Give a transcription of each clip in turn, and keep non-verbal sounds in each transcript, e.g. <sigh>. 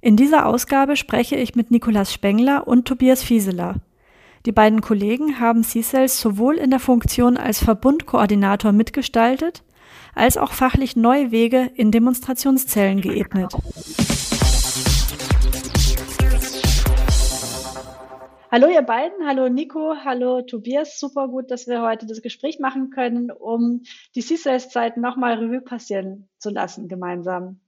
In dieser Ausgabe spreche ich mit Nikolaus Spengler und Tobias Fieseler. Die beiden Kollegen haben C-Cells sowohl in der Funktion als Verbundkoordinator mitgestaltet, als auch fachlich neue Wege in Demonstrationszellen geebnet. Hallo ihr beiden, hallo Nico, hallo Tobias. Super gut, dass wir heute das Gespräch machen können, um die C-Cells-Zeit nochmal Revue passieren zu lassen gemeinsam.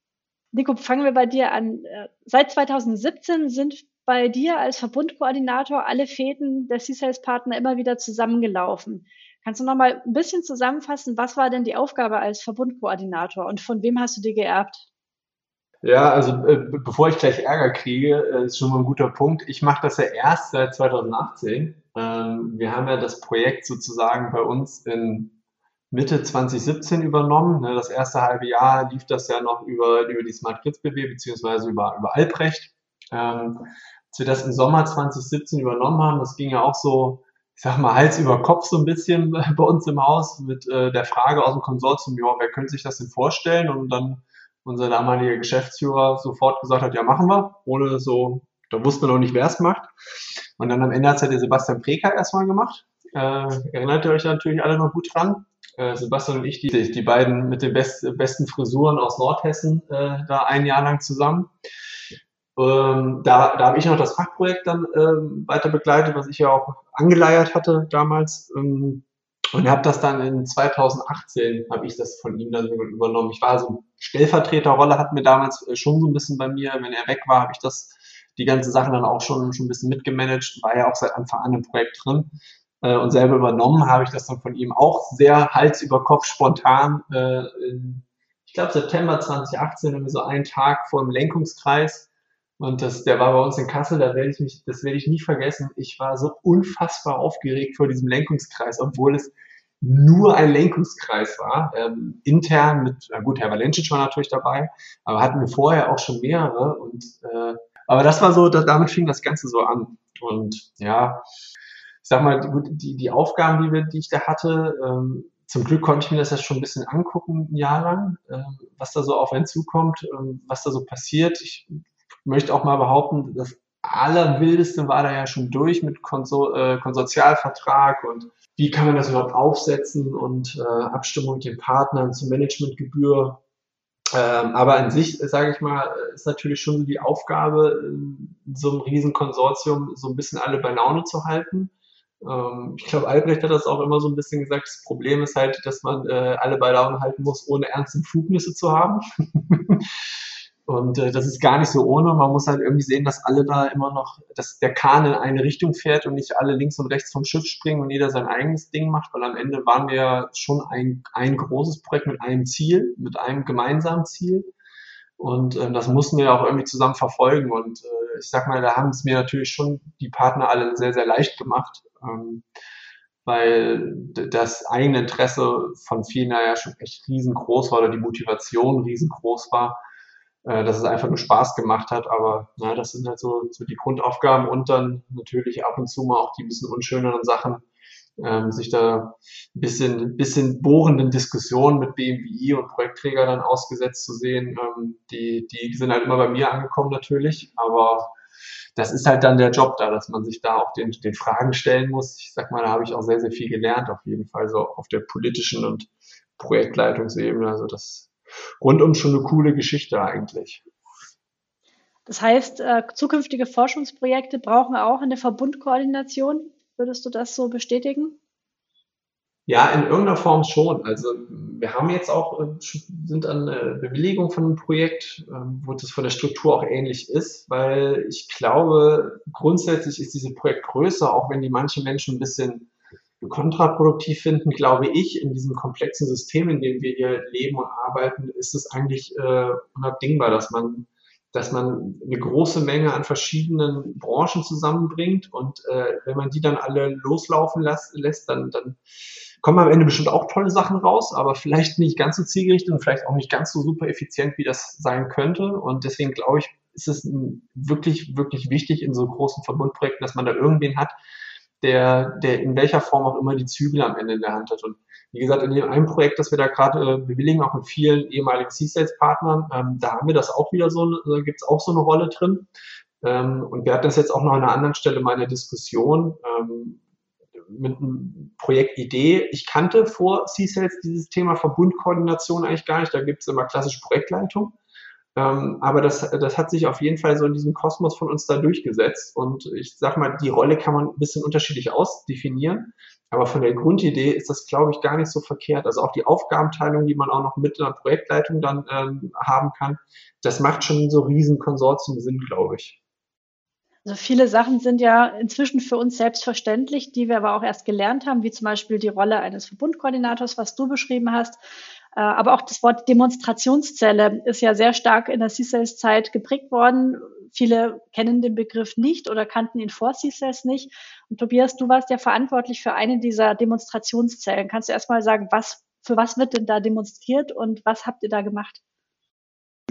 Nico, fangen wir bei dir an. Äh, seit 2017 sind bei dir als Verbundkoordinator alle Fäden der C-Sales-Partner immer wieder zusammengelaufen. Kannst du noch mal ein bisschen zusammenfassen, was war denn die Aufgabe als Verbundkoordinator und von wem hast du die geerbt? Ja, also äh, bevor ich gleich Ärger kriege, äh, ist schon mal ein guter Punkt. Ich mache das ja erst seit 2018. Ähm, wir haben ja das Projekt sozusagen bei uns in Mitte 2017 übernommen. Ne, das erste halbe Jahr lief das ja noch über, über die Smart Grids BW beziehungsweise über, über Albrecht. Ähm, als wir das im Sommer 2017 übernommen haben, das ging ja auch so, ich sag mal, Hals über Kopf so ein bisschen <laughs> bei uns im Haus mit äh, der Frage aus dem Konsortium, ja, wer könnte sich das denn vorstellen? Und dann unser damaliger Geschäftsführer sofort gesagt hat, ja, machen wir, ohne so, da wussten wir noch nicht, wer es macht. Und dann am Ende hat es halt der Sebastian Preker erstmal gemacht. Äh, erinnert ihr euch natürlich alle noch gut dran? Äh, Sebastian und ich, die, die beiden mit den best, besten Frisuren aus Nordhessen, äh, da ein Jahr lang zusammen. Ähm, da da habe ich noch das Fachprojekt dann ähm, weiter begleitet, was ich ja auch angeleiert hatte damals. Ähm, und habe das dann in 2018, habe ich das von ihm dann übernommen. Ich war so Stellvertreterrolle, hat mir damals äh, schon so ein bisschen bei mir, wenn er weg war, habe ich das, die ganze Sache dann auch schon, schon ein bisschen mitgemanagt, war ja auch seit Anfang an im Projekt drin. Äh, und selber übernommen habe ich das dann von ihm auch sehr Hals über Kopf spontan äh, in, ich glaube September 2018, so einen Tag vor dem Lenkungskreis. Und das, der war bei uns in Kassel, da werde ich mich, das werde ich nie vergessen. Ich war so unfassbar aufgeregt vor diesem Lenkungskreis, obwohl es nur ein Lenkungskreis war, ähm, intern mit, na gut, Herr Valencic war natürlich dabei, aber hatten wir vorher auch schon mehrere. Und äh, aber das war so, da, damit fing das Ganze so an. Und ja, ich sag mal, die, die Aufgaben, die, wir, die ich da hatte, ähm, zum Glück konnte ich mir das jetzt schon ein bisschen angucken, ein Jahr lang, äh, was da so auf einen zukommt, äh, was da so passiert. Ich möchte auch mal behaupten, das Allerwildeste war da ja schon durch mit Konsor äh, Konsortialvertrag und wie kann man das überhaupt aufsetzen und äh, Abstimmung mit den Partnern zur Managementgebühr. Ähm, aber an sich, sage ich mal, ist natürlich schon die Aufgabe, in so einem riesen Konsortium so ein bisschen alle bei Laune zu halten. Ähm, ich glaube, Albrecht hat das auch immer so ein bisschen gesagt. Das Problem ist halt, dass man äh, alle bei Laune halten muss, ohne ernste Befugnisse zu haben. <laughs> Und äh, das ist gar nicht so ohne. Man muss halt irgendwie sehen, dass alle da immer noch, dass der Kahn in eine Richtung fährt und nicht alle links und rechts vom Schiff springen und jeder sein eigenes Ding macht, weil am Ende waren wir ja schon ein, ein großes Projekt mit einem Ziel, mit einem gemeinsamen Ziel. Und äh, das mussten wir auch irgendwie zusammen verfolgen. Und äh, ich sag mal, da haben es mir natürlich schon die Partner alle sehr, sehr leicht gemacht. Ähm, weil das eigene Interesse von vielen ja schon echt riesengroß war oder die Motivation riesengroß war äh, dass es einfach nur Spaß gemacht hat. Aber na, das sind halt so, so die Grundaufgaben und dann natürlich ab und zu mal auch die bisschen unschöneren Sachen, ähm, sich da ein bisschen, bisschen bohrenden Diskussionen mit BMWI und Projektträger dann ausgesetzt zu sehen. Ähm, die, die sind halt immer bei mir angekommen natürlich, aber das ist halt dann der Job da, dass man sich da auch den, den Fragen stellen muss. Ich sag mal, da habe ich auch sehr, sehr viel gelernt, auf jeden Fall so auf der politischen und Projektleitungsebene. Also das rundum schon eine coole Geschichte eigentlich. Das heißt, äh, zukünftige Forschungsprojekte brauchen auch eine Verbundkoordination. Würdest du das so bestätigen? Ja, in irgendeiner Form schon. Also wir haben jetzt auch, äh, sind an äh, Bewilligung von einem Projekt, ähm, wo das von der Struktur auch ähnlich ist, weil ich glaube, grundsätzlich ist diese Projektgröße, auch wenn die manche Menschen ein bisschen kontraproduktiv finden, glaube ich, in diesem komplexen System, in dem wir hier leben und arbeiten, ist es eigentlich äh, unabdingbar, dass man dass man eine große Menge an verschiedenen Branchen zusammenbringt und äh, wenn man die dann alle loslaufen lässt, lässt dann, dann kommen am Ende bestimmt auch tolle Sachen raus, aber vielleicht nicht ganz so zielgerichtet und vielleicht auch nicht ganz so super effizient, wie das sein könnte. Und deswegen glaube ich, ist es wirklich, wirklich wichtig in so großen Verbundprojekten, dass man da irgendwen hat, der, der in welcher Form auch immer die Zügel am Ende in der Hand hat. Und wie gesagt, in dem einen Projekt, das wir da gerade äh, bewilligen, auch mit vielen ehemaligen C-Sales-Partnern, ähm, da haben wir das auch wieder so, da gibt es auch so eine Rolle drin. Ähm, und wir hatten das jetzt auch noch an einer anderen Stelle mal in der Diskussion ähm, mit einem Projektidee. Ich kannte vor C-Sales dieses Thema Verbundkoordination eigentlich gar nicht. Da gibt es immer klassische Projektleitung. Ähm, aber das, das hat sich auf jeden Fall so in diesem Kosmos von uns da durchgesetzt. Und ich sag mal, die Rolle kann man ein bisschen unterschiedlich ausdefinieren. Aber von der Grundidee ist das, glaube ich, gar nicht so verkehrt. Also auch die Aufgabenteilung, die man auch noch mit einer Projektleitung dann ähm, haben kann, das macht schon so riesen Konsortium Sinn, glaube ich. Also viele Sachen sind ja inzwischen für uns selbstverständlich, die wir aber auch erst gelernt haben, wie zum Beispiel die Rolle eines Verbundkoordinators, was du beschrieben hast. Äh, aber auch das Wort Demonstrationszelle ist ja sehr stark in der C-Sales-Zeit geprägt worden. Viele kennen den Begriff nicht oder kannten ihn vor C-Sales nicht. Und Tobias, du warst ja verantwortlich für eine dieser Demonstrationszellen. Kannst du erstmal sagen, was, für was wird denn da demonstriert und was habt ihr da gemacht?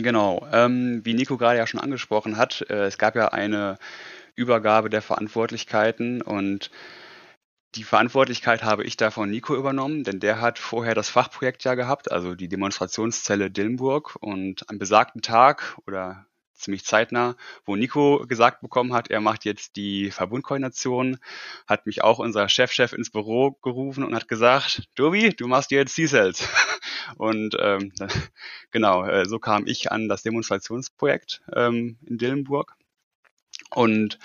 Genau, ähm, wie Nico gerade ja schon angesprochen hat, äh, es gab ja eine Übergabe der Verantwortlichkeiten und die Verantwortlichkeit habe ich da von Nico übernommen, denn der hat vorher das Fachprojekt ja gehabt, also die Demonstrationszelle Dillenburg. Und am besagten Tag oder ziemlich zeitnah, wo Nico gesagt bekommen hat, er macht jetzt die Verbundkoordination, hat mich auch unser Chefchef -Chef ins Büro gerufen und hat gesagt, Dobi, du machst jetzt C-Cells. <laughs> Und ähm, <laughs> genau, äh, so kam ich an das Demonstrationsprojekt ähm, in Dillenburg. Und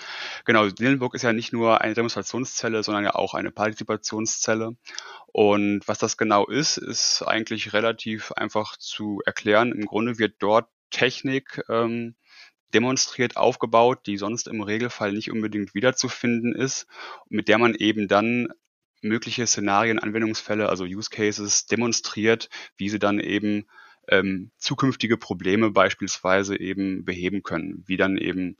genau, Dillenburg ist ja nicht nur eine Demonstrationszelle, sondern ja auch eine Partizipationszelle. Und was das genau ist, ist eigentlich relativ einfach zu erklären. Im Grunde wird dort Technik ähm, demonstriert aufgebaut, die sonst im Regelfall nicht unbedingt wiederzufinden ist, mit der man eben dann mögliche Szenarien, Anwendungsfälle, also Use Cases demonstriert, wie sie dann eben ähm, zukünftige Probleme beispielsweise eben beheben können, wie dann eben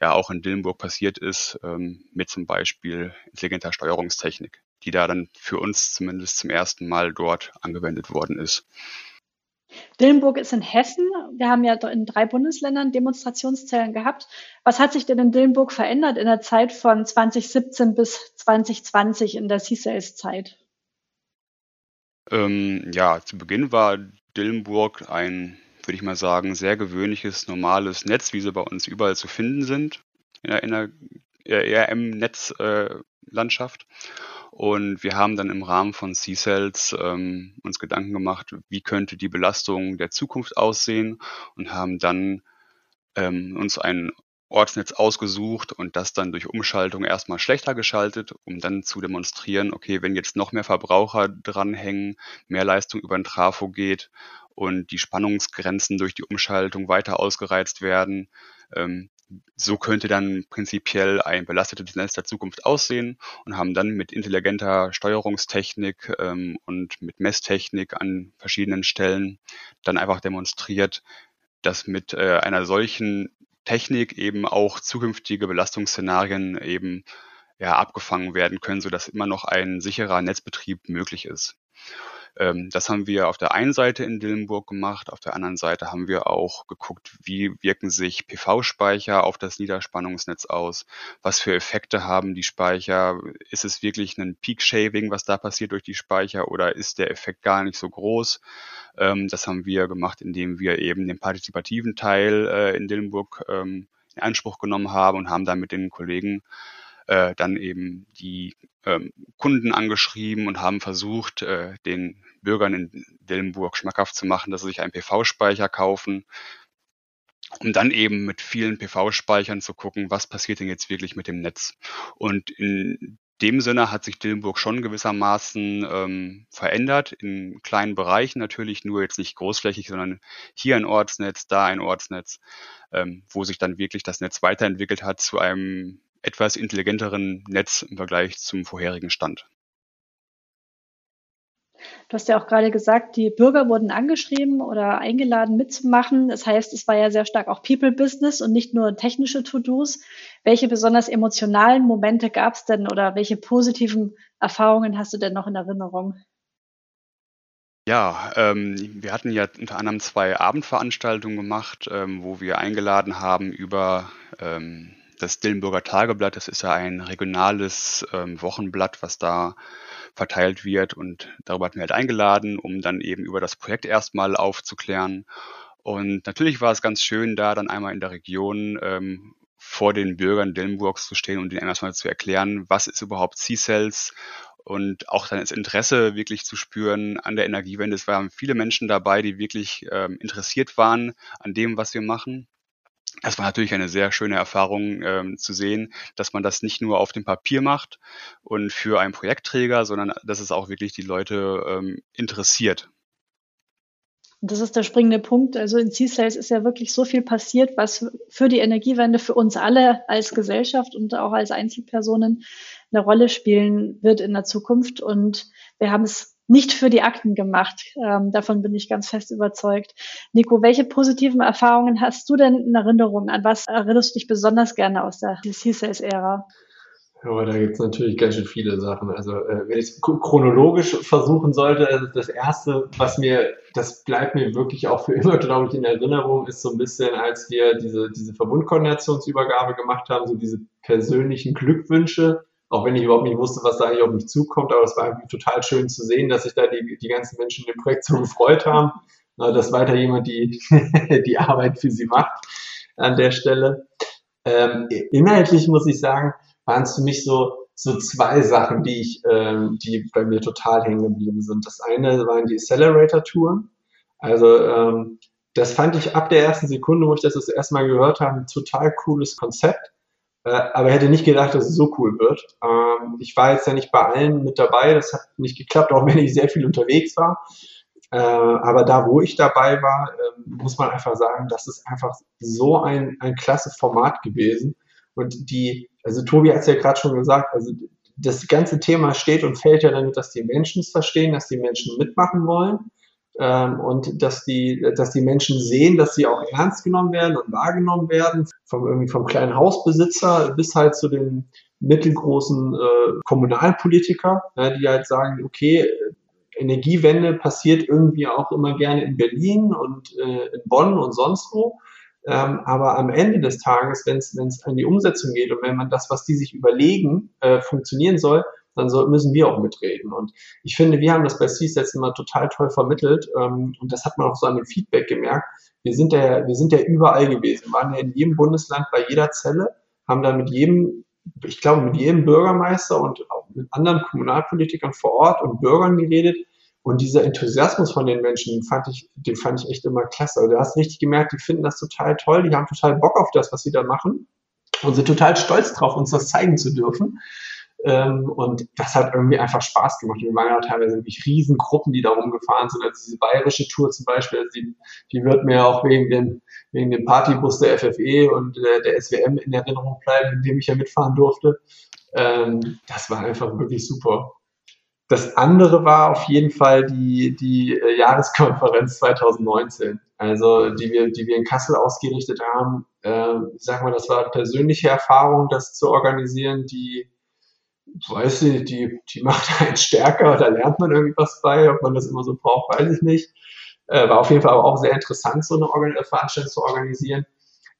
ja auch in Dillenburg passiert ist, ähm, mit zum Beispiel intelligenter Steuerungstechnik, die da dann für uns zumindest zum ersten Mal dort angewendet worden ist. Dillenburg ist in Hessen. Wir haben ja in drei Bundesländern Demonstrationszellen gehabt. Was hat sich denn in Dillenburg verändert in der Zeit von 2017 bis 2020 in der C-Sales-Zeit? Ähm, ja, zu Beginn war Dillenburg ein, würde ich mal sagen, sehr gewöhnliches, normales Netz, wie sie bei uns überall zu finden sind, in der, der ERM-Netzlandschaft. Äh, und wir haben dann im Rahmen von C-Cells ähm, uns Gedanken gemacht, wie könnte die Belastung der Zukunft aussehen und haben dann ähm, uns ein Ortsnetz ausgesucht und das dann durch Umschaltung erstmal schlechter geschaltet, um dann zu demonstrieren, okay, wenn jetzt noch mehr Verbraucher dranhängen, mehr Leistung über den Trafo geht und die Spannungsgrenzen durch die Umschaltung weiter ausgereizt werden, ähm, so könnte dann prinzipiell ein belastetes Netz der Zukunft aussehen und haben dann mit intelligenter Steuerungstechnik ähm, und mit Messtechnik an verschiedenen Stellen dann einfach demonstriert, dass mit äh, einer solchen Technik eben auch zukünftige Belastungsszenarien eben ja, abgefangen werden können, sodass immer noch ein sicherer Netzbetrieb möglich ist. Ähm, das haben wir auf der einen Seite in Dillenburg gemacht, auf der anderen Seite haben wir auch geguckt, wie wirken sich PV-Speicher auf das Niederspannungsnetz aus, was für Effekte haben die Speicher, ist es wirklich ein Peak-Shaving, was da passiert durch die Speicher oder ist der Effekt gar nicht so groß? Ähm, das haben wir gemacht, indem wir eben den partizipativen Teil äh, in Dillenburg ähm, in Anspruch genommen haben und haben dann mit den Kollegen äh, dann eben die ähm, Kunden angeschrieben und haben versucht, äh, den Bürgern in Dillenburg schmackhaft zu machen, dass sie sich einen PV-Speicher kaufen, um dann eben mit vielen PV-Speichern zu gucken, was passiert denn jetzt wirklich mit dem Netz. Und in dem Sinne hat sich Dillenburg schon gewissermaßen ähm, verändert, in kleinen Bereichen natürlich, nur jetzt nicht großflächig, sondern hier ein Ortsnetz, da ein Ortsnetz, ähm, wo sich dann wirklich das Netz weiterentwickelt hat zu einem etwas intelligenteren Netz im Vergleich zum vorherigen Stand. Du hast ja auch gerade gesagt, die Bürger wurden angeschrieben oder eingeladen mitzumachen. Das heißt, es war ja sehr stark auch People-Business und nicht nur technische To-Dos. Welche besonders emotionalen Momente gab es denn oder welche positiven Erfahrungen hast du denn noch in Erinnerung? Ja, ähm, wir hatten ja unter anderem zwei Abendveranstaltungen gemacht, ähm, wo wir eingeladen haben über ähm, das Dillenburger Tageblatt. Das ist ja ein regionales ähm, Wochenblatt, was da verteilt wird. Und darüber hatten wir halt eingeladen, um dann eben über das Projekt erstmal aufzuklären. Und natürlich war es ganz schön, da dann einmal in der Region ähm, vor den Bürgern Dillenburgs zu stehen und ihnen erstmal zu erklären, was ist überhaupt C-Cells und auch dann das Interesse wirklich zu spüren an der Energiewende. Es waren viele Menschen dabei, die wirklich ähm, interessiert waren an dem, was wir machen. Das war natürlich eine sehr schöne Erfahrung ähm, zu sehen, dass man das nicht nur auf dem Papier macht und für einen Projektträger, sondern dass es auch wirklich die Leute ähm, interessiert. Das ist der springende Punkt. Also in C-Sales ist ja wirklich so viel passiert, was für die Energiewende, für uns alle als Gesellschaft und auch als Einzelpersonen eine Rolle spielen wird in der Zukunft. Und wir haben es nicht für die Akten gemacht. Ähm, davon bin ich ganz fest überzeugt. Nico, welche positiven Erfahrungen hast du denn in Erinnerung? An was erinnerst du dich besonders gerne aus der C-Sales-Ära? Ja, da gibt es natürlich ganz schön viele Sachen. Also äh, wenn ich es chronologisch versuchen sollte, also das erste, was mir, das bleibt mir wirklich auch für <laughs> immer, glaube ich, in Erinnerung, ist so ein bisschen, als wir diese, diese Verbundkoordinationsübergabe gemacht haben, so diese persönlichen Glückwünsche auch wenn ich überhaupt nicht wusste, was da eigentlich auf mich zukommt, aber es war irgendwie total schön zu sehen, dass sich da die, die ganzen Menschen in dem Projekt so gefreut haben, dass weiter jemand die, <laughs> die Arbeit für sie macht an der Stelle. Ähm, inhaltlich muss ich sagen, waren es für mich so, so zwei Sachen, die ich, ähm, die bei mir total hängen geblieben sind. Das eine waren die Accelerator-Touren. Also ähm, das fand ich ab der ersten Sekunde, wo ich das das erste Mal gehört habe, ein total cooles Konzept aber hätte nicht gedacht, dass es so cool wird. Ähm, ich war jetzt ja nicht bei allen mit dabei, das hat nicht geklappt, auch <laughs> wenn ich sehr viel unterwegs war. Äh, aber da, wo ich dabei war, äh, muss man einfach sagen, das ist einfach so ein, ein klasse Format gewesen. Und die, also Tobi hat es ja gerade schon gesagt, also das ganze Thema steht und fällt ja damit, dass die Menschen es verstehen, dass die Menschen mitmachen wollen ähm, und dass die, dass die Menschen sehen, dass sie auch ernst genommen werden und wahrgenommen werden, vom, irgendwie vom kleinen Hausbesitzer bis halt zu den mittelgroßen äh, Kommunalpolitiker, ja, die halt sagen, okay, Energiewende passiert irgendwie auch immer gerne in Berlin und äh, in Bonn und sonst wo. Ähm, aber am Ende des Tages, wenn es an die Umsetzung geht und wenn man das, was die sich überlegen, äh, funktionieren soll, dann so, müssen wir auch mitreden. Und ich finde, wir haben das bei CSETs immer total toll vermittelt ähm, und das hat man auch so an dem Feedback gemerkt. Wir sind ja, wir sind ja überall gewesen, waren ja in jedem Bundesland bei jeder Zelle, haben da mit jedem, ich glaube, mit jedem Bürgermeister und auch mit anderen Kommunalpolitikern vor Ort und Bürgern geredet. Und dieser Enthusiasmus von den Menschen, den fand ich, den fand ich echt immer klasse. Also du hast richtig gemerkt, die finden das total toll, die haben total Bock auf das, was sie da machen und sind total stolz drauf, uns das zeigen zu dürfen. Ähm, und das hat irgendwie einfach Spaß gemacht. Wir waren ja teilweise wirklich Riesengruppen, die da rumgefahren sind. Also diese bayerische Tour zum Beispiel, also die, die wird mir auch wegen dem, wegen dem Partybus der FFE und der, der SWM in Erinnerung bleiben, in dem ich ja mitfahren durfte. Ähm, das war einfach wirklich super. Das andere war auf jeden Fall die, die äh, Jahreskonferenz 2019, also die wir, die wir in Kassel ausgerichtet haben. Äh, sag mal, das war persönliche Erfahrung, das zu organisieren, die weiß ich, die, die macht <laughs> einen stärker, da lernt man irgendwas bei, ob man das immer so braucht, weiß ich nicht. Äh, war auf jeden Fall aber auch sehr interessant, so eine Organ Veranstaltung zu organisieren.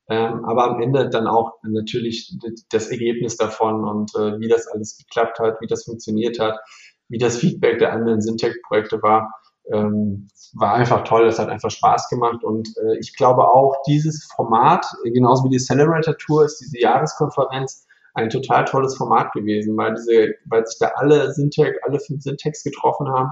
Ähm, aber am Ende dann auch natürlich das Ergebnis davon und äh, wie das alles geklappt hat, wie das funktioniert hat, wie das Feedback der anderen Syntec-Projekte war, ähm, war einfach toll. Es hat einfach Spaß gemacht und äh, ich glaube auch dieses Format, genauso wie die Accelerator Tour, ist diese Jahreskonferenz, ein total tolles Format gewesen, weil diese, weil sich da alle Syntax, alle fünf Syntax getroffen haben.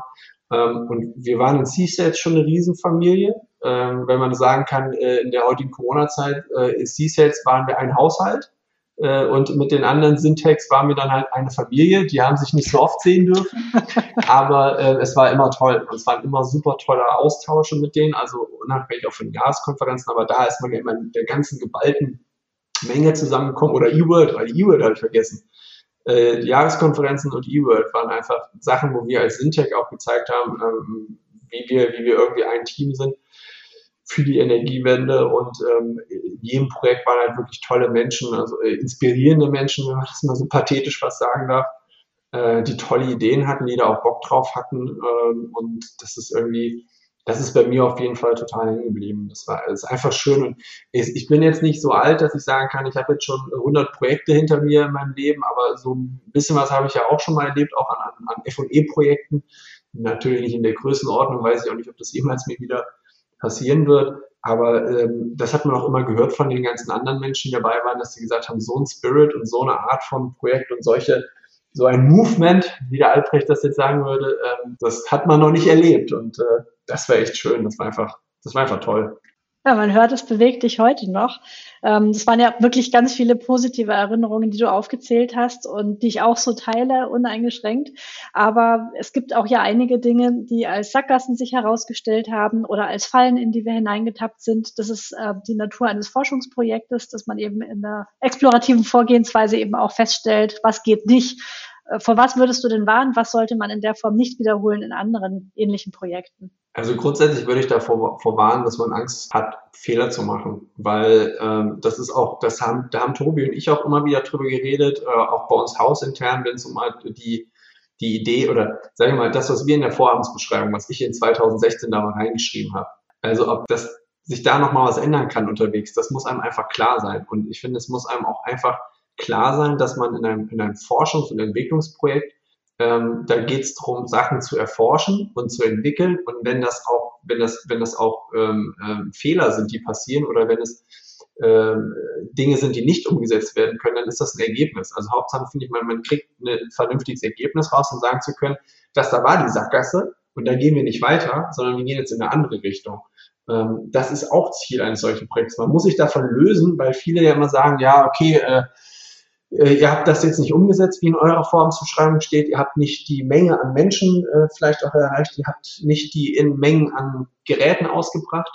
Ähm, und wir waren in C-Sales schon eine Riesenfamilie. Ähm, wenn man sagen kann, äh, in der heutigen Corona-Zeit äh, in C-Sales waren wir ein Haushalt. Äh, und mit den anderen Syntax waren wir dann halt eine Familie. Die haben sich nicht so oft sehen dürfen. <laughs> Aber äh, es war immer toll. Und es waren immer super tolle Austausche mit denen. Also unabhängig auch von Jahreskonferenzen. Aber da ist man immer in der ganzen geballten Menge zusammengekommen oder E-Word, weil E-Word habe ich vergessen. äh, Jahreskonferenzen und eWorld waren einfach Sachen, wo wir als Syntech auch gezeigt haben, ähm, wie wir, wie wir irgendwie ein Team sind für die Energiewende und ähm, in jedem Projekt waren halt wirklich tolle Menschen, also äh, inspirierende Menschen, wenn man das mal so pathetisch was sagen darf, äh, die tolle Ideen hatten, die da auch Bock drauf hatten ähm, und das ist irgendwie, das ist bei mir auf jeden Fall total hängen geblieben. Das war das ist einfach schön und ich, bin jetzt nicht so alt, dass ich sagen kann, ich habe jetzt schon 100 Projekte hinter mir in meinem Leben, aber so ein bisschen was habe ich ja auch schon mal erlebt, auch an, an, an F&E-Projekten. Natürlich nicht in der Größenordnung, weiß ich auch nicht, ob das jemals mir wieder passieren wird. Aber ähm, das hat man auch immer gehört von den ganzen anderen Menschen, die dabei waren, dass sie gesagt haben, so ein Spirit und so eine Art von Projekt und solche, so ein Movement, wie der Albrecht das jetzt sagen würde, ähm, das hat man noch nicht erlebt. Und äh, das war echt schön. Das war einfach, das war einfach toll. Ja, man hört, es bewegt dich heute noch. Ähm, das waren ja wirklich ganz viele positive Erinnerungen, die du aufgezählt hast und die ich auch so teile, uneingeschränkt. Aber es gibt auch ja einige Dinge, die als Sackgassen sich herausgestellt haben oder als Fallen, in die wir hineingetappt sind. Das ist äh, die Natur eines Forschungsprojektes, dass man eben in der explorativen Vorgehensweise eben auch feststellt, was geht nicht. Äh, vor was würdest du denn warnen? Was sollte man in der Form nicht wiederholen in anderen ähnlichen Projekten? Also grundsätzlich würde ich davor warnen, dass man Angst hat, Fehler zu machen, weil ähm, das ist auch, das haben, da haben Tobi und ich auch immer wieder drüber geredet, äh, auch bei uns hausintern, wenn es um halt die die Idee oder sagen wir mal das, was wir in der Vorhabensbeschreibung, was ich in 2016 da mal reingeschrieben habe. Also ob das sich da noch mal was ändern kann unterwegs, das muss einem einfach klar sein. Und ich finde, es muss einem auch einfach klar sein, dass man in einem, in einem Forschungs- und Entwicklungsprojekt ähm, da geht es darum, Sachen zu erforschen und zu entwickeln. Und wenn das auch, wenn das, wenn das auch ähm, ähm, Fehler sind, die passieren, oder wenn es ähm, Dinge sind, die nicht umgesetzt werden können, dann ist das ein Ergebnis. Also Hauptsache finde ich, man, man kriegt ein vernünftiges Ergebnis raus, um sagen zu können, dass da war die Sackgasse und da gehen wir nicht weiter, sondern wir gehen jetzt in eine andere Richtung. Ähm, das ist auch Ziel eines solchen Projekts. Man muss sich davon lösen, weil viele ja immer sagen, ja, okay, äh, ihr habt das jetzt nicht umgesetzt, wie in eurer Formzuschreibung steht, ihr habt nicht die Menge an Menschen äh, vielleicht auch erreicht, ihr habt nicht die in Mengen an Geräten ausgebracht.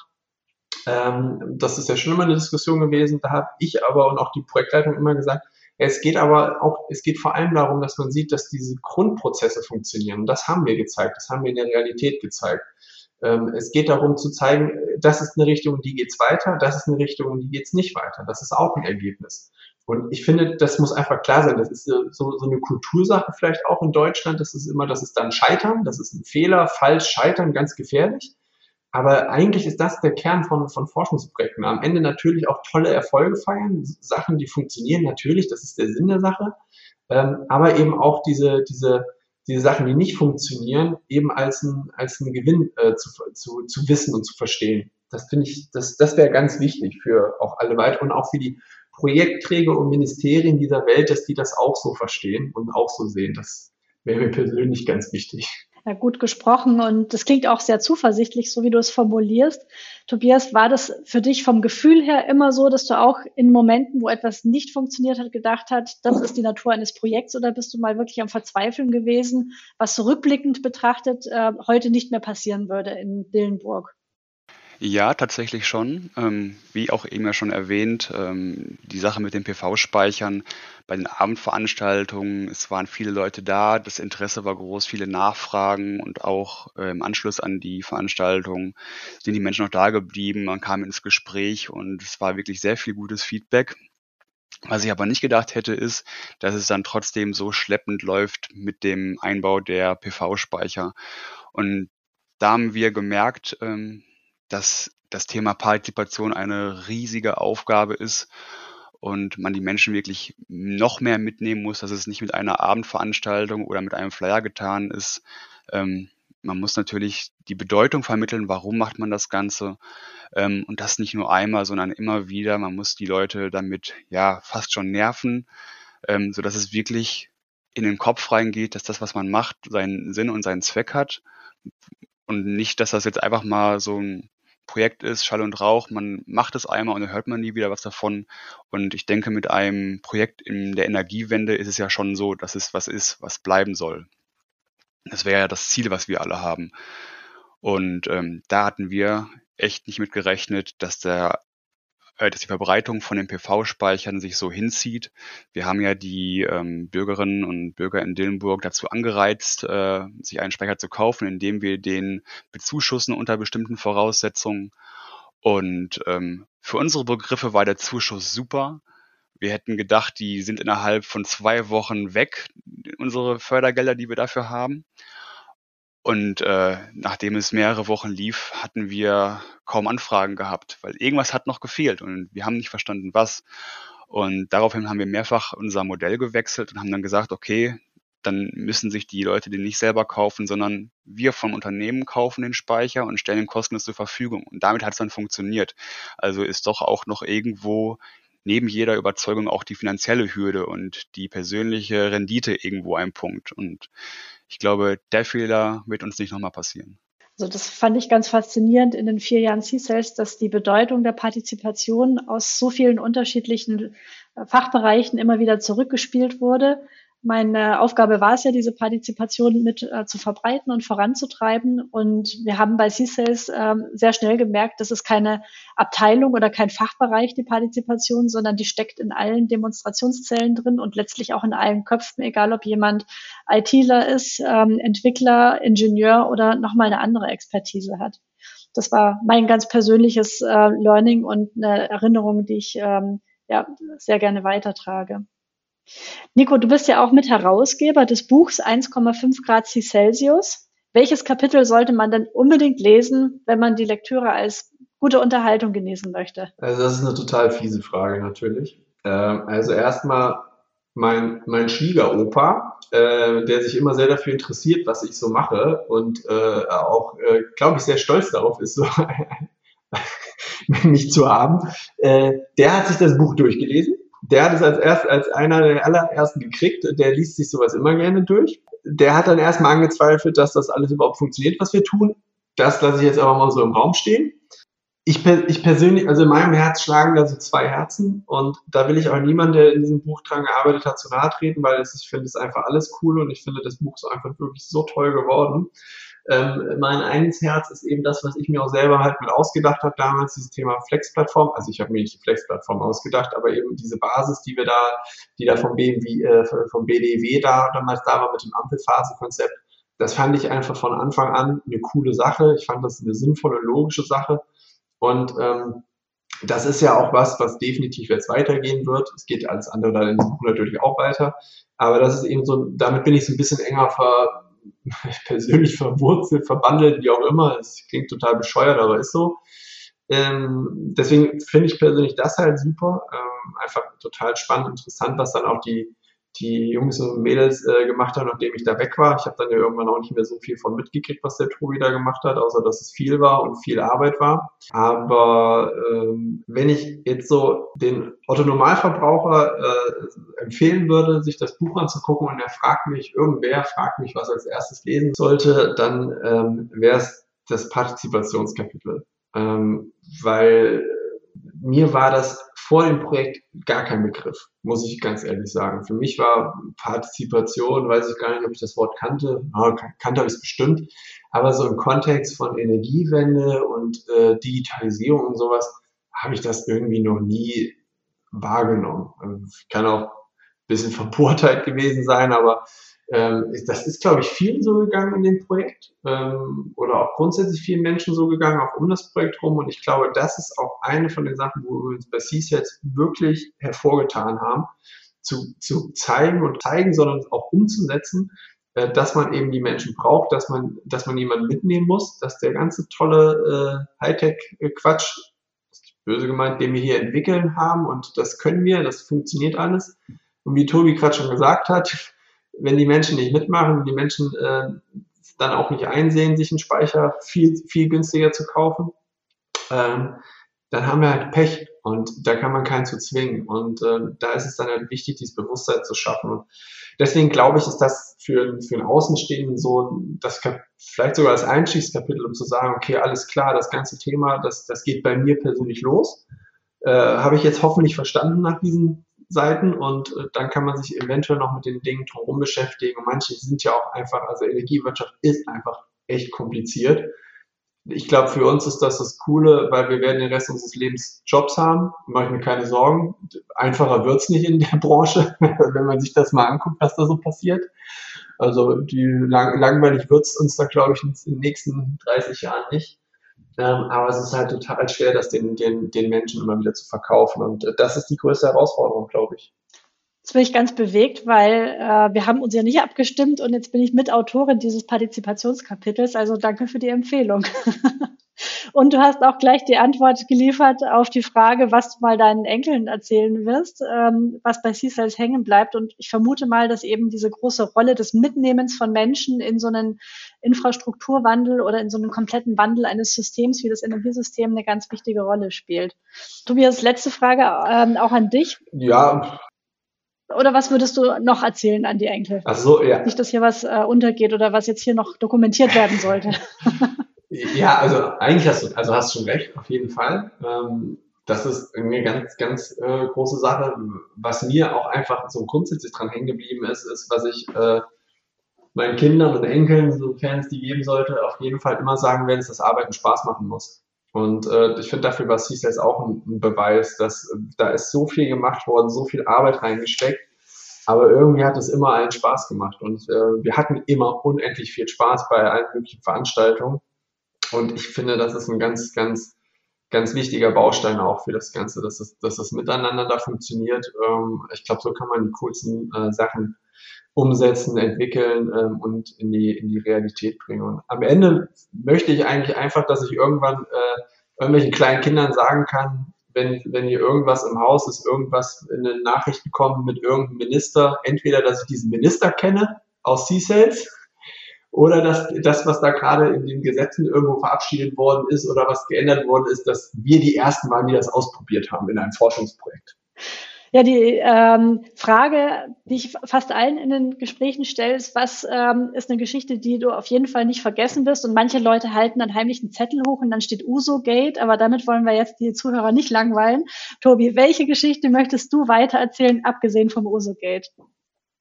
Ähm, das ist ja schon immer eine Diskussion gewesen. Da habe ich aber und auch die Projektleitung immer gesagt, es geht aber auch, es geht vor allem darum, dass man sieht, dass diese Grundprozesse funktionieren. Das haben wir gezeigt, das haben wir in der Realität gezeigt. Ähm, es geht darum zu zeigen, das ist eine Richtung, die geht's weiter, das ist eine Richtung, die geht's nicht weiter. Das ist auch ein Ergebnis. Und ich finde, das muss einfach klar sein. Das ist so, so eine Kultursache vielleicht auch in Deutschland. Das ist immer, das ist dann Scheitern, das ist ein Fehler, falsch Scheitern, ganz gefährlich. Aber eigentlich ist das der Kern von, von Forschungsprojekten. Am Ende natürlich auch tolle Erfolge feiern, Sachen, die funktionieren, natürlich, das ist der Sinn der Sache. Ähm, aber eben auch diese, diese, diese Sachen, die nicht funktionieren, eben als ein, als ein Gewinn äh, zu, zu, zu wissen und zu verstehen. Das finde ich, das, das wäre ganz wichtig für auch alle weiter und auch für die Projektträger und Ministerien dieser Welt, dass die das auch so verstehen und auch so sehen. Das wäre mir persönlich ganz wichtig. Ja, gut gesprochen und das klingt auch sehr zuversichtlich, so wie du es formulierst. Tobias, war das für dich vom Gefühl her immer so, dass du auch in Momenten, wo etwas nicht funktioniert hat, gedacht hast, das ist die Natur eines Projekts oder bist du mal wirklich am Verzweifeln gewesen, was rückblickend betrachtet äh, heute nicht mehr passieren würde in Dillenburg? Ja, tatsächlich schon. Ähm, wie auch eben ja schon erwähnt, ähm, die Sache mit den PV-Speichern bei den Abendveranstaltungen, es waren viele Leute da, das Interesse war groß, viele Nachfragen und auch äh, im Anschluss an die Veranstaltung sind die Menschen noch da geblieben, man kam ins Gespräch und es war wirklich sehr viel gutes Feedback. Was ich aber nicht gedacht hätte, ist, dass es dann trotzdem so schleppend läuft mit dem Einbau der PV-Speicher. Und da haben wir gemerkt, ähm, dass das Thema Partizipation eine riesige Aufgabe ist und man die Menschen wirklich noch mehr mitnehmen muss, dass es nicht mit einer Abendveranstaltung oder mit einem Flyer getan ist. Ähm, man muss natürlich die Bedeutung vermitteln, warum macht man das Ganze ähm, und das nicht nur einmal, sondern immer wieder. Man muss die Leute damit ja fast schon nerven, ähm, so dass es wirklich in den Kopf reingeht, dass das, was man macht, seinen Sinn und seinen Zweck hat und nicht, dass das jetzt einfach mal so ein Projekt ist, Schall und Rauch, man macht es einmal und dann hört man nie wieder was davon. Und ich denke, mit einem Projekt in der Energiewende ist es ja schon so, dass es was ist, was bleiben soll. Das wäre ja das Ziel, was wir alle haben. Und ähm, da hatten wir echt nicht mit gerechnet, dass der dass die Verbreitung von den PV-Speichern sich so hinzieht. Wir haben ja die ähm, Bürgerinnen und Bürger in Dillenburg dazu angereizt, äh, sich einen Speicher zu kaufen, indem wir den bezuschussen unter bestimmten Voraussetzungen. Und ähm, für unsere Begriffe war der Zuschuss super. Wir hätten gedacht, die sind innerhalb von zwei Wochen weg, unsere Fördergelder, die wir dafür haben. Und äh, nachdem es mehrere Wochen lief, hatten wir kaum Anfragen gehabt, weil irgendwas hat noch gefehlt und wir haben nicht verstanden, was. Und daraufhin haben wir mehrfach unser Modell gewechselt und haben dann gesagt, okay, dann müssen sich die Leute den nicht selber kaufen, sondern wir vom Unternehmen kaufen den Speicher und stellen ihn kostenlos zur Verfügung. Und damit hat es dann funktioniert. Also ist doch auch noch irgendwo neben jeder Überzeugung auch die finanzielle Hürde und die persönliche Rendite irgendwo ein Punkt. Und ich glaube, der Fehler wird uns nicht nochmal passieren. Also das fand ich ganz faszinierend in den vier Jahren C-Sales, dass die Bedeutung der Partizipation aus so vielen unterschiedlichen äh, Fachbereichen immer wieder zurückgespielt wurde meine Aufgabe war es ja, diese Partizipation mit äh, zu verbreiten und voranzutreiben. Und wir haben bei C-Sales äh, sehr schnell gemerkt, das ist keine Abteilung oder kein Fachbereich, die Partizipation, sondern die steckt in allen Demonstrationszellen drin und letztlich auch in allen Köpfen, egal ob jemand ITler ist, ähm, Entwickler, Ingenieur oder nochmal eine andere Expertise hat. Das war mein ganz persönliches äh, Learning und eine Erinnerung, die ich ähm, ja, sehr gerne weitertrage. Nico, du bist ja auch mit Herausgeber des Buchs 1,5 Grad Celsius. Welches Kapitel sollte man denn unbedingt lesen, wenn man die Lektüre als gute Unterhaltung genießen möchte? Also das ist eine total fiese Frage natürlich. Ähm, also erstmal mein, mein Schwiegeropa, äh, der sich immer sehr dafür interessiert, was ich so mache und äh, auch, äh, glaube ich, sehr stolz darauf ist, so <laughs> mich zu haben, der hat sich das Buch durchgelesen der hat es als erst als einer der allerersten gekriegt. Der liest sich sowas immer gerne durch. Der hat dann erstmal angezweifelt, dass das alles überhaupt funktioniert, was wir tun. Das lasse ich jetzt aber mal so im Raum stehen. Ich, ich persönlich, also in meinem Herz schlagen da so zwei Herzen und da will ich auch niemand, der in diesem Buch dran gearbeitet hat, zu nahe treten, weil es, ich finde es einfach alles cool und ich finde das Buch ist einfach wirklich so toll geworden. Ähm, mein eines Herz ist eben das, was ich mir auch selber halt mit ausgedacht habe damals, dieses Thema Flex-Plattform. Also ich habe mir nicht die Flex-Plattform ausgedacht, aber eben diese Basis, die wir da, die da vom BMW, äh, vom BDW da damals da war mit dem Ampelphasenkonzept. Das fand ich einfach von Anfang an eine coole Sache. Ich fand das eine sinnvolle, logische Sache. Und ähm, das ist ja auch was, was definitiv jetzt weitergehen wird. Es geht alles andere da in diesem Buch natürlich auch weiter. Aber das ist eben so, damit bin ich so ein bisschen enger ver, <laughs> persönlich verwurzelt, verbandelt, wie auch immer. Es klingt total bescheuert, aber ist so. Ähm, deswegen finde ich persönlich das halt super. Ähm, einfach total spannend, interessant, was dann auch die, die Jungs und Mädels äh, gemacht haben, nachdem ich da weg war. Ich habe dann ja irgendwann auch nicht mehr so viel von mitgekriegt, was der Tobi da gemacht hat, außer dass es viel war und viel Arbeit war. Aber ähm, wenn ich jetzt so den Otto Normalverbraucher äh, empfehlen würde, sich das Buch anzugucken und er fragt mich, irgendwer fragt mich, was er als erstes lesen sollte, dann ähm, wäre es das Partizipationskapitel. Ähm, weil mir war das vor dem Projekt gar kein Begriff, muss ich ganz ehrlich sagen. Für mich war Partizipation, weiß ich gar nicht, ob ich das Wort kannte, kannte ich es bestimmt, aber so im Kontext von Energiewende und äh, Digitalisierung und sowas habe ich das irgendwie noch nie wahrgenommen. Also, kann auch ein bisschen Verbohrtheit gewesen sein, aber ähm, das ist, glaube ich, vielen so gegangen in dem Projekt ähm, oder auch grundsätzlich vielen Menschen so gegangen, auch um das Projekt rum. Und ich glaube, das ist auch eine von den Sachen, wo wir uns bei CSETs wirklich hervorgetan haben, zu, zu zeigen und zeigen, sondern auch umzusetzen, äh, dass man eben die Menschen braucht, dass man, dass man jemanden mitnehmen muss, dass der ganze tolle äh, Hightech-Quatsch, böse gemeint, den wir hier entwickeln haben und das können wir, das funktioniert alles. Und wie Tobi gerade schon gesagt hat, wenn die Menschen nicht mitmachen, die Menschen äh, dann auch nicht einsehen, sich einen Speicher viel, viel günstiger zu kaufen, ähm, dann haben wir halt Pech und da kann man keinen zu zwingen. Und äh, da ist es dann halt wichtig, dieses Bewusstsein zu schaffen. Und deswegen glaube ich, ist das für, für einen Außenstehenden so, das vielleicht sogar das Einstiegskapitel, um zu sagen, okay, alles klar, das ganze Thema, das, das geht bei mir persönlich los. Äh, Habe ich jetzt hoffentlich verstanden nach diesen Seiten und äh, dann kann man sich eventuell noch mit den Dingen drumherum beschäftigen. Und manche sind ja auch einfach, also Energiewirtschaft ist einfach echt kompliziert. ich glaube, für uns ist das das Coole, weil wir werden den Rest unseres Lebens Jobs haben. Mache ich mir keine Sorgen. Einfacher wird's nicht in der <laughs> Branche, wenn man sich das mal anguckt, was da so passiert. Also die lang, langweilig wird's uns da, glaube ich, in den nächsten 30 Jahren nicht. Ähm, aber es ist halt total schwer, das den, den, den Menschen immer wieder zu verkaufen. Und äh, das ist die größte Herausforderung, glaube ich. Jetzt bin ich ganz bewegt, weil äh, wir haben uns ja nicht abgestimmt und jetzt bin ich Mitautorin dieses Partizipationskapitels. Also danke für die Empfehlung. <laughs> und du hast auch gleich die Antwort geliefert auf die Frage, was du mal deinen Enkeln erzählen wirst, ähm, was bei C-Cells hängen bleibt. Und ich vermute mal, dass eben diese große Rolle des Mitnehmens von Menschen in so einen Infrastrukturwandel oder in so einen kompletten Wandel eines Systems wie das Energiesystem eine ganz wichtige Rolle spielt. Tobias, letzte Frage ähm, auch an dich. Ja, oder was würdest du noch erzählen an die Enkel? Ach so, ja. Nicht, dass hier was äh, untergeht oder was jetzt hier noch dokumentiert werden sollte. <laughs> ja, also eigentlich hast du, also hast schon recht, auf jeden Fall. Ähm, das ist eine ganz, ganz äh, große Sache. Was mir auch einfach so grundsätzlich dran hängen geblieben ist, ist, was ich äh, meinen Kindern und Enkeln, sofern es die geben sollte, auf jeden Fall immer sagen wenn es das Arbeiten Spaß machen muss. Und äh, ich finde, dafür war CSAS auch ein, ein Beweis, dass äh, da ist so viel gemacht worden, so viel Arbeit reingesteckt, aber irgendwie hat es immer allen Spaß gemacht. Und äh, wir hatten immer unendlich viel Spaß bei allen möglichen Veranstaltungen. Und ich finde, das ist ein ganz, ganz, ganz wichtiger Baustein auch für das Ganze, dass es, dass es miteinander da funktioniert. Ähm, ich glaube, so kann man die coolsten äh, Sachen umsetzen, entwickeln ähm, und in die, in die Realität bringen. Und am Ende möchte ich eigentlich einfach, dass ich irgendwann äh, irgendwelchen kleinen Kindern sagen kann, wenn, wenn hier irgendwas im Haus ist, irgendwas in den Nachrichten kommt mit irgendeinem Minister, entweder, dass ich diesen Minister kenne aus C-Sales oder dass das, was da gerade in den Gesetzen irgendwo verabschiedet worden ist oder was geändert worden ist, dass wir die ersten Mal, die das ausprobiert haben in einem Forschungsprojekt. Ja, die ähm, Frage, die ich fast allen in den Gesprächen stelle, ist, was ähm, ist eine Geschichte, die du auf jeden Fall nicht vergessen wirst? Und manche Leute halten dann heimlich einen Zettel hoch und dann steht Uso-Gate, aber damit wollen wir jetzt die Zuhörer nicht langweilen. Tobi, welche Geschichte möchtest du weiter erzählen, abgesehen vom Uso-Gate?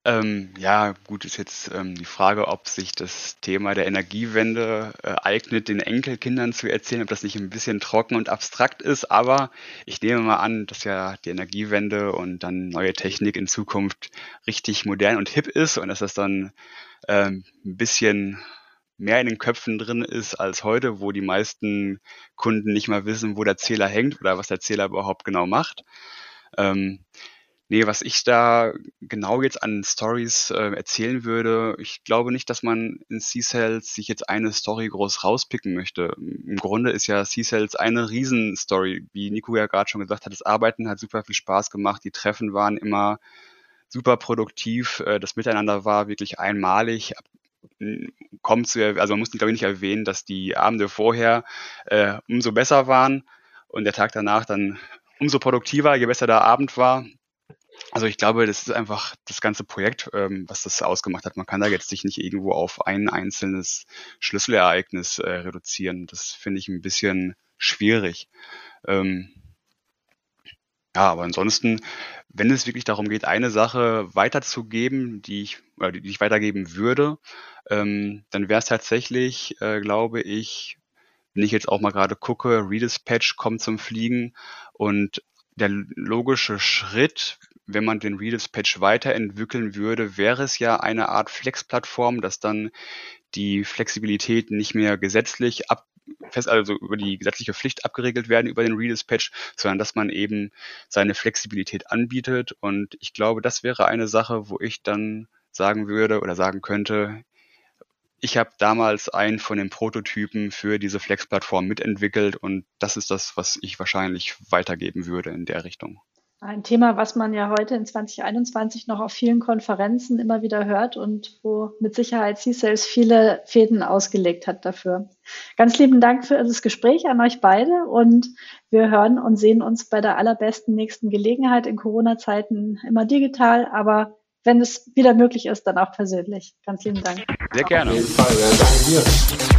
Ähm, ja, gut, ist jetzt ähm, die Frage, ob sich das Thema der Energiewende äh, eignet, den Enkelkindern zu erzählen, ob das nicht ein bisschen trocken und abstrakt ist. Aber ich nehme mal an, dass ja die Energiewende und dann neue Technik in Zukunft richtig modern und hip ist und dass das dann ähm, ein bisschen mehr in den Köpfen drin ist als heute, wo die meisten Kunden nicht mal wissen, wo der Zähler hängt oder was der Zähler überhaupt genau macht. Ähm, Nee, was ich da genau jetzt an Stories äh, erzählen würde, ich glaube nicht, dass man in C-Cells sich jetzt eine Story groß rauspicken möchte. Im Grunde ist ja C-Cells eine Riesenstory. Wie Nico ja gerade schon gesagt hat, das Arbeiten hat super viel Spaß gemacht, die Treffen waren immer super produktiv, äh, das Miteinander war wirklich einmalig. Kommt zu, also man muss glaube ich nicht erwähnen, dass die Abende vorher äh, umso besser waren und der Tag danach dann umso produktiver, je besser der Abend war. Also ich glaube, das ist einfach das ganze Projekt, ähm, was das ausgemacht hat. Man kann da jetzt sich nicht irgendwo auf ein einzelnes Schlüsselereignis äh, reduzieren. Das finde ich ein bisschen schwierig. Ähm, ja, aber ansonsten, wenn es wirklich darum geht, eine Sache weiterzugeben, die ich, oder die ich weitergeben würde, ähm, dann wäre es tatsächlich, äh, glaube ich, wenn ich jetzt auch mal gerade gucke, Redispatch kommt zum Fliegen und der logische Schritt wenn man den Redis-Patch weiterentwickeln würde, wäre es ja eine Art Flex-Plattform, dass dann die Flexibilität nicht mehr gesetzlich ab, fest, also über die gesetzliche Pflicht abgeregelt werden über den Redis-Patch, sondern dass man eben seine Flexibilität anbietet. Und ich glaube, das wäre eine Sache, wo ich dann sagen würde oder sagen könnte, ich habe damals einen von den Prototypen für diese Flex-Plattform mitentwickelt und das ist das, was ich wahrscheinlich weitergeben würde in der Richtung. Ein Thema, was man ja heute in 2021 noch auf vielen Konferenzen immer wieder hört und wo mit Sicherheit C-Sales viele Fäden ausgelegt hat dafür. Ganz lieben Dank für das Gespräch an euch beide und wir hören und sehen uns bei der allerbesten nächsten Gelegenheit in Corona-Zeiten immer digital, aber wenn es wieder möglich ist, dann auch persönlich. Ganz lieben Dank. Sehr gerne. Auf jeden Fall. Ja, danke dir.